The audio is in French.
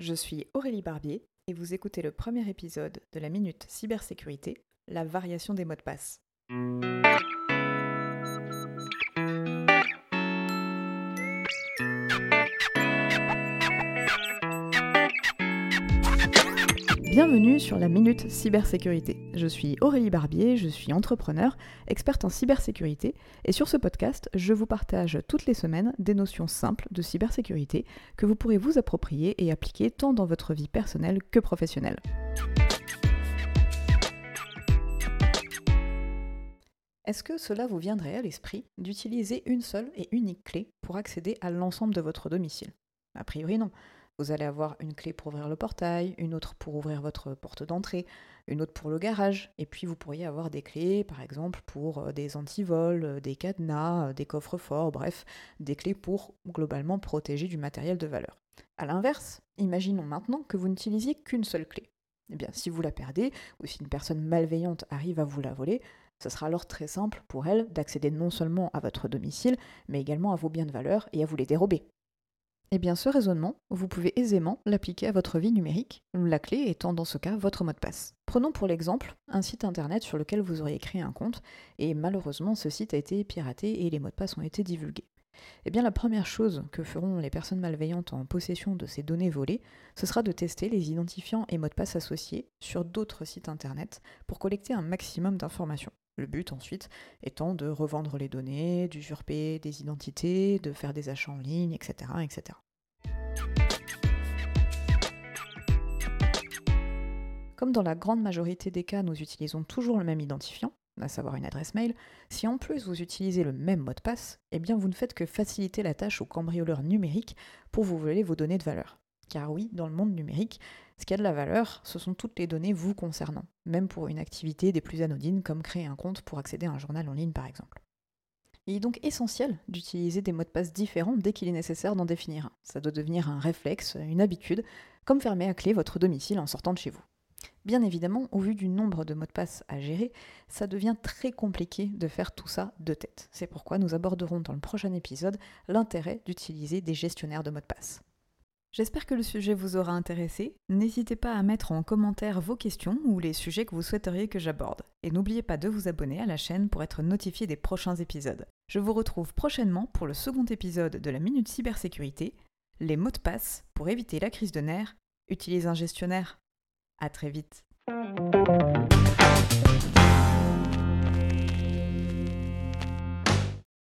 Je suis Aurélie Barbier et vous écoutez le premier épisode de la Minute Cybersécurité, la variation des mots de passe. Bienvenue sur la Minute Cybersécurité. Je suis Aurélie Barbier, je suis entrepreneur, experte en cybersécurité, et sur ce podcast, je vous partage toutes les semaines des notions simples de cybersécurité que vous pourrez vous approprier et appliquer tant dans votre vie personnelle que professionnelle. Est-ce que cela vous viendrait à l'esprit d'utiliser une seule et unique clé pour accéder à l'ensemble de votre domicile? A priori non. Vous allez avoir une clé pour ouvrir le portail, une autre pour ouvrir votre porte d'entrée, une autre pour le garage, et puis vous pourriez avoir des clés, par exemple, pour euh, des antivols, euh, des cadenas, euh, des coffres forts, bref, des clés pour globalement protéger du matériel de valeur. A l'inverse, imaginons maintenant que vous n'utilisiez qu'une seule clé. Eh bien, si vous la perdez, ou si une personne malveillante arrive à vous la voler, ce sera alors très simple pour elle d'accéder non seulement à votre domicile, mais également à vos biens de valeur et à vous les dérober. Eh bien, ce raisonnement, vous pouvez aisément l'appliquer à votre vie numérique, la clé étant dans ce cas votre mot de passe. Prenons pour l'exemple un site internet sur lequel vous auriez créé un compte, et malheureusement ce site a été piraté et les mots de passe ont été divulgués. Eh bien, la première chose que feront les personnes malveillantes en possession de ces données volées, ce sera de tester les identifiants et mots de passe associés sur d'autres sites internet pour collecter un maximum d'informations. Le but ensuite étant de revendre les données, d'usurper des identités, de faire des achats en ligne, etc. etc. Comme dans la grande majorité des cas, nous utilisons toujours le même identifiant, à savoir une adresse mail, si en plus vous utilisez le même mot de passe, eh bien vous ne faites que faciliter la tâche aux cambrioleurs numériques pour vous voler vos données de valeur. Car oui, dans le monde numérique, ce qui a de la valeur, ce sont toutes les données vous concernant, même pour une activité des plus anodines comme créer un compte pour accéder à un journal en ligne par exemple. Il est donc essentiel d'utiliser des mots de passe différents dès qu'il est nécessaire d'en définir un. Ça doit devenir un réflexe, une habitude, comme fermer à clé votre domicile en sortant de chez vous. Bien évidemment, au vu du nombre de mots de passe à gérer, ça devient très compliqué de faire tout ça de tête. C'est pourquoi nous aborderons dans le prochain épisode l'intérêt d'utiliser des gestionnaires de mots de passe. J'espère que le sujet vous aura intéressé. N'hésitez pas à mettre en commentaire vos questions ou les sujets que vous souhaiteriez que j'aborde. Et n'oubliez pas de vous abonner à la chaîne pour être notifié des prochains épisodes. Je vous retrouve prochainement pour le second épisode de la Minute Cybersécurité, les mots de passe pour éviter la crise de nerfs. Utilise un gestionnaire. À très vite.